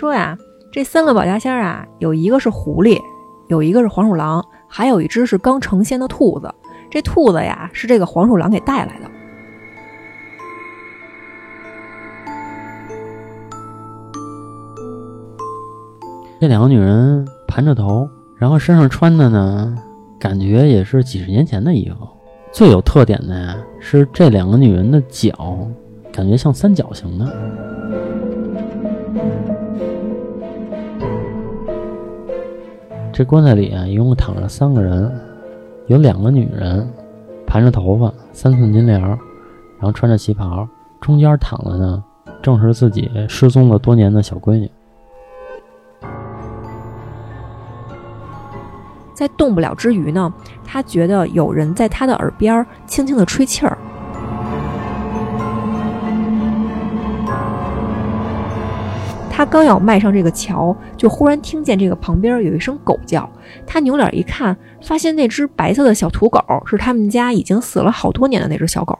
说呀，这三个保家仙儿啊，有一个是狐狸，有一个是黄鼠狼，还有一只是刚成仙的兔子。这兔子呀，是这个黄鼠狼给带来的。这两个女人盘着头，然后身上穿的呢，感觉也是几十年前的衣服。最有特点的呀，是这两个女人的脚，感觉像三角形的。这棺材里啊，一共躺着三个人，有两个女人，盘着头发，三寸金莲，然后穿着旗袍，中间躺的呢，正是自己失踪了多年的小闺女。在动不了之余呢，他觉得有人在他的耳边轻轻的吹气儿。他刚要迈上这个桥，就忽然听见这个旁边有一声狗叫。他扭脸一看，发现那只白色的小土狗是他们家已经死了好多年的那只小狗。